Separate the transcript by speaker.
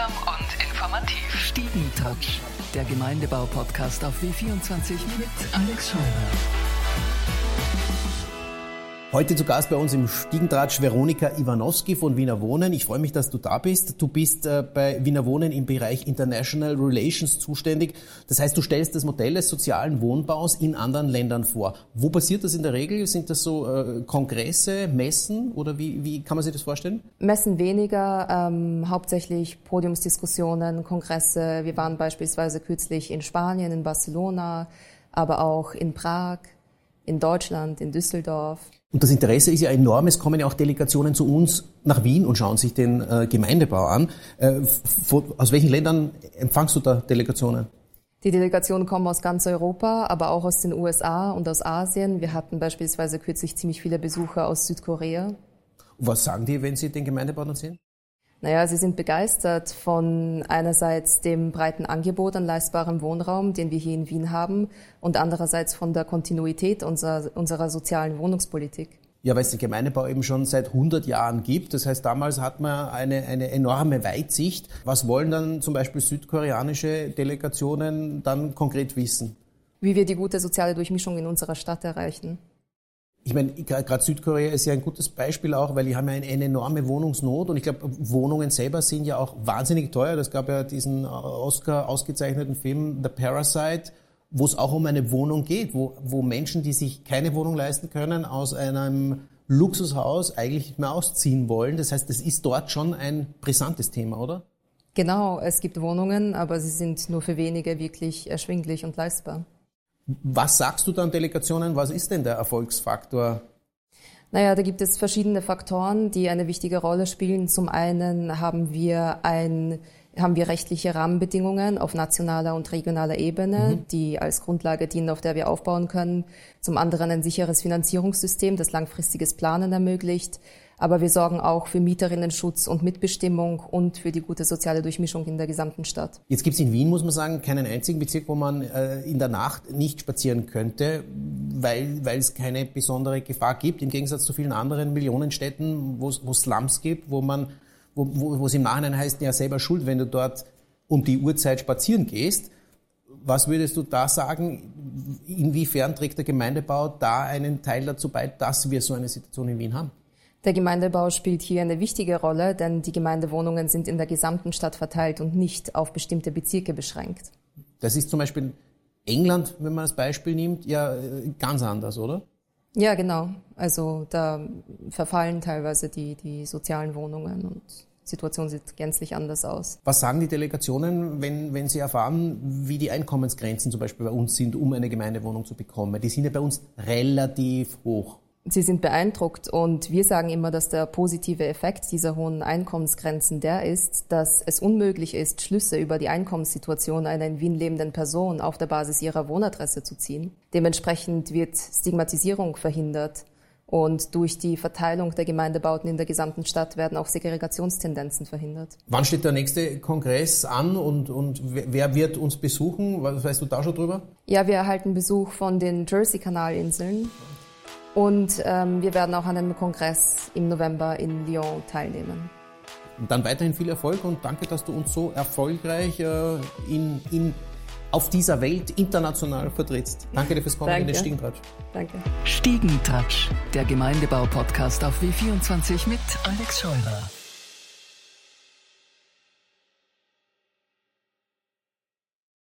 Speaker 1: Unterhaltsam und informativ.
Speaker 2: Stiegentouch, der Gemeindebau-Podcast auf W24 mit Alex Scheuer.
Speaker 3: Heute zu Gast bei uns im Stiegentratsch Veronika Iwanowski von Wiener Wohnen. Ich freue mich, dass du da bist. Du bist äh, bei Wiener Wohnen im Bereich International Relations zuständig. Das heißt, du stellst das Modell des sozialen Wohnbaus in anderen Ländern vor. Wo passiert das in der Regel? Sind das so äh, Kongresse, Messen oder wie, wie kann man sich das vorstellen?
Speaker 4: Messen weniger, ähm, hauptsächlich Podiumsdiskussionen, Kongresse. Wir waren beispielsweise kürzlich in Spanien, in Barcelona, aber auch in Prag, in Deutschland, in Düsseldorf.
Speaker 3: Und das Interesse ist ja enorm. Es kommen ja auch Delegationen zu uns nach Wien und schauen sich den äh, Gemeindebau an. Äh, aus welchen Ländern empfangst du da Delegationen?
Speaker 4: Die Delegationen kommen aus ganz Europa, aber auch aus den USA und aus Asien. Wir hatten beispielsweise kürzlich ziemlich viele Besucher aus Südkorea.
Speaker 3: Was sagen die, wenn sie den Gemeindebau dann sehen?
Speaker 4: Naja, sie sind begeistert von einerseits dem breiten Angebot an leistbarem Wohnraum, den wir hier in Wien haben, und andererseits von der Kontinuität unserer, unserer sozialen Wohnungspolitik.
Speaker 3: Ja, weil es den Gemeindebau eben schon seit 100 Jahren gibt. Das heißt, damals hat man eine, eine enorme Weitsicht. Was wollen dann zum Beispiel südkoreanische Delegationen dann konkret wissen?
Speaker 4: Wie wir die gute soziale Durchmischung in unserer Stadt erreichen.
Speaker 3: Ich meine, gerade Südkorea ist ja ein gutes Beispiel auch, weil die haben ja eine, eine enorme Wohnungsnot und ich glaube, Wohnungen selber sind ja auch wahnsinnig teuer. Es gab ja diesen Oscar ausgezeichneten Film The Parasite, wo es auch um eine Wohnung geht, wo, wo Menschen, die sich keine Wohnung leisten können, aus einem Luxushaus eigentlich nicht mehr ausziehen wollen. Das heißt, es ist dort schon ein brisantes Thema, oder?
Speaker 4: Genau, es gibt Wohnungen, aber sie sind nur für wenige wirklich erschwinglich und leistbar.
Speaker 3: Was sagst du dann Delegationen? Was ist denn der Erfolgsfaktor?
Speaker 4: Naja, da gibt es verschiedene Faktoren, die eine wichtige Rolle spielen. Zum einen haben wir ein haben wir rechtliche Rahmenbedingungen auf nationaler und regionaler Ebene, mhm. die als Grundlage dienen, auf der wir aufbauen können. Zum anderen ein sicheres Finanzierungssystem, das langfristiges Planen ermöglicht aber wir sorgen auch für Mieterinnenschutz und Mitbestimmung und für die gute soziale Durchmischung in der gesamten Stadt.
Speaker 3: Jetzt gibt es in Wien, muss man sagen, keinen einzigen Bezirk, wo man äh, in der Nacht nicht spazieren könnte, weil, es keine besondere Gefahr gibt, im Gegensatz zu vielen anderen Millionenstädten, wo es Slums gibt, wo man wo, wo es im Nachhinein heißt, ja selber schuld, wenn du dort um die Uhrzeit spazieren gehst. Was würdest du da sagen? Inwiefern trägt der Gemeindebau da einen Teil dazu bei, dass wir so eine Situation in Wien haben?
Speaker 4: Der Gemeindebau spielt hier eine wichtige Rolle, denn die Gemeindewohnungen sind in der gesamten Stadt verteilt und nicht auf bestimmte Bezirke beschränkt.
Speaker 3: Das ist zum Beispiel England, wenn man das Beispiel nimmt, ja ganz anders, oder?
Speaker 4: Ja, genau. Also da verfallen teilweise die, die sozialen Wohnungen und die Situation sieht gänzlich anders aus.
Speaker 3: Was sagen die Delegationen, wenn, wenn sie erfahren, wie die Einkommensgrenzen zum Beispiel bei uns sind, um eine Gemeindewohnung zu bekommen? Die sind ja bei uns relativ hoch.
Speaker 4: Sie sind beeindruckt und wir sagen immer, dass der positive Effekt dieser hohen Einkommensgrenzen der ist, dass es unmöglich ist, Schlüsse über die Einkommenssituation einer in Wien lebenden Person auf der Basis ihrer Wohnadresse zu ziehen. Dementsprechend wird Stigmatisierung verhindert und durch die Verteilung der Gemeindebauten in der gesamten Stadt werden auch Segregationstendenzen verhindert.
Speaker 3: Wann steht der nächste Kongress an und, und wer wird uns besuchen? Was weißt du da schon drüber?
Speaker 4: Ja, wir erhalten Besuch von den Jersey-Kanalinseln. Und ähm, wir werden auch an einem Kongress im November in Lyon teilnehmen.
Speaker 3: Dann weiterhin viel Erfolg und danke, dass du uns so erfolgreich äh, in, in, auf dieser Welt international vertrittst. Danke dir fürs Kommen danke. in den Stiegentratsch.
Speaker 4: Danke.
Speaker 2: Stiegentratsch, der Gemeindebau-Podcast auf W24 mit Alex Scheurer.